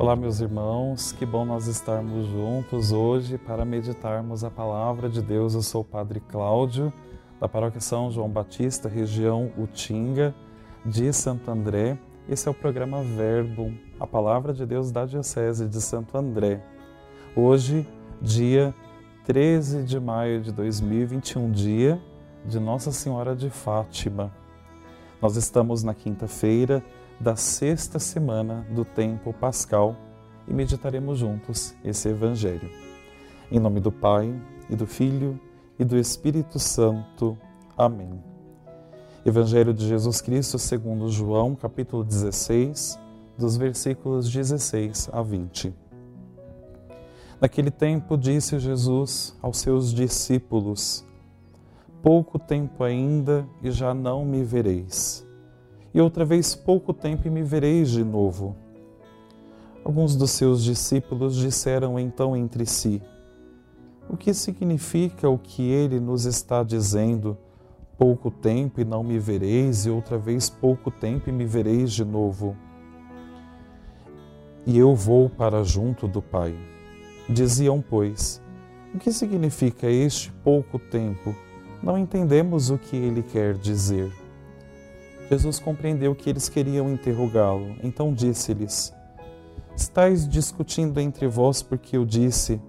Olá, meus irmãos, que bom nós estarmos juntos hoje para meditarmos a palavra de Deus. Eu sou o Padre Cláudio, da Paróquia São João Batista, região Utinga, de Santo André. Esse é o programa Verbo, a palavra de Deus da Diocese de Santo André. Hoje, dia 13 de maio de 2021, dia de Nossa Senhora de Fátima. Nós estamos na quinta-feira da sexta semana do tempo pascal e meditaremos juntos esse Evangelho. Em nome do Pai, e do Filho, e do Espírito Santo. Amém. Evangelho de Jesus Cristo segundo João, capítulo 16, dos versículos 16 a 20. Naquele tempo disse Jesus aos seus discípulos: Pouco tempo ainda e já não me vereis e outra vez pouco tempo e me vereis de novo. Alguns dos seus discípulos disseram então entre si: O que significa o que ele nos está dizendo? Pouco tempo e não me vereis, e outra vez pouco tempo e me vereis de novo. E eu vou para junto do Pai. Diziam, pois, o que significa este pouco tempo? Não entendemos o que ele quer dizer. Jesus compreendeu que eles queriam interrogá-lo, então disse-lhes: Estais discutindo entre vós porque eu disse: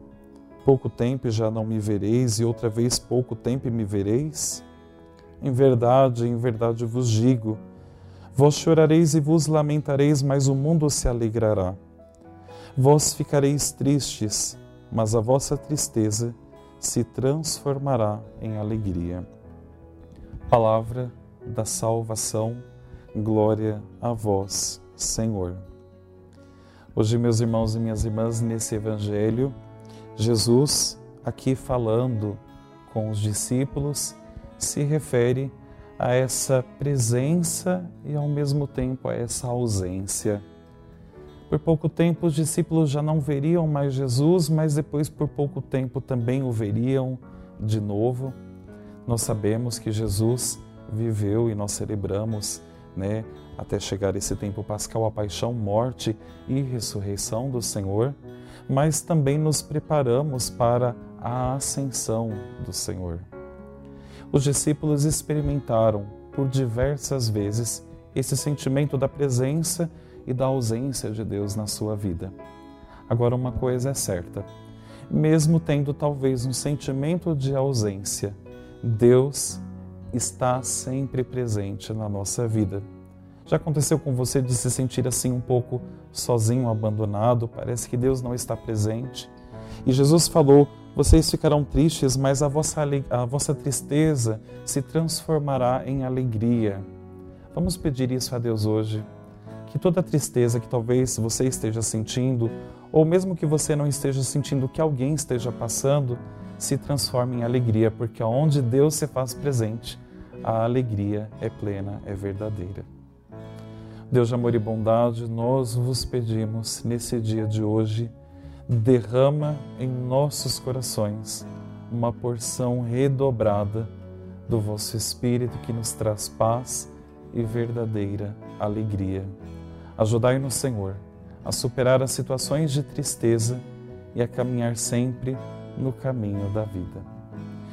Pouco tempo já não me vereis, e outra vez pouco tempo me vereis? Em verdade, em verdade vos digo: Vós chorareis e vos lamentareis, mas o mundo se alegrará. Vós ficareis tristes, mas a vossa tristeza se transformará em alegria. Palavra da salvação. Glória a vós, Senhor. Hoje, meus irmãos e minhas irmãs, nesse Evangelho, Jesus, aqui falando com os discípulos, se refere a essa presença e ao mesmo tempo a essa ausência. Por pouco tempo os discípulos já não veriam mais Jesus, mas depois por pouco tempo também o veriam de novo. Nós sabemos que Jesus viveu e nós celebramos, né, até chegar esse tempo pascal, a paixão, morte e ressurreição do Senhor, mas também nos preparamos para a ascensão do Senhor. Os discípulos experimentaram por diversas vezes esse sentimento da presença e da ausência de Deus na sua vida. Agora, uma coisa é certa: mesmo tendo talvez um sentimento de ausência, Deus está sempre presente na nossa vida. Já aconteceu com você de se sentir assim um pouco sozinho, abandonado? Parece que Deus não está presente. E Jesus falou: vocês ficarão tristes, mas a vossa, a vossa tristeza se transformará em alegria. Vamos pedir isso a Deus hoje. Que toda tristeza que talvez você esteja sentindo, ou mesmo que você não esteja sentindo que alguém esteja passando, se transforme em alegria, porque aonde Deus se faz presente, a alegria é plena, é verdadeira. Deus de amor e bondade, nós vos pedimos nesse dia de hoje, derrama em nossos corações uma porção redobrada do vosso Espírito que nos traz paz e verdadeira alegria. Ajudai-nos, Senhor, a superar as situações de tristeza e a caminhar sempre no caminho da vida.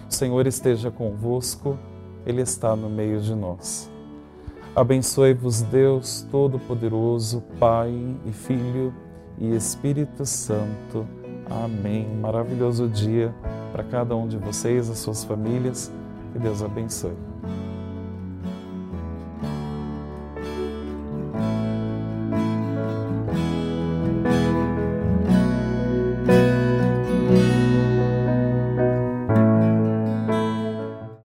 O Senhor esteja convosco ele está no meio de nós. Abençoe-vos, Deus Todo-Poderoso, Pai e Filho e Espírito Santo. Amém. Maravilhoso dia para cada um de vocês, as suas famílias. Que Deus abençoe.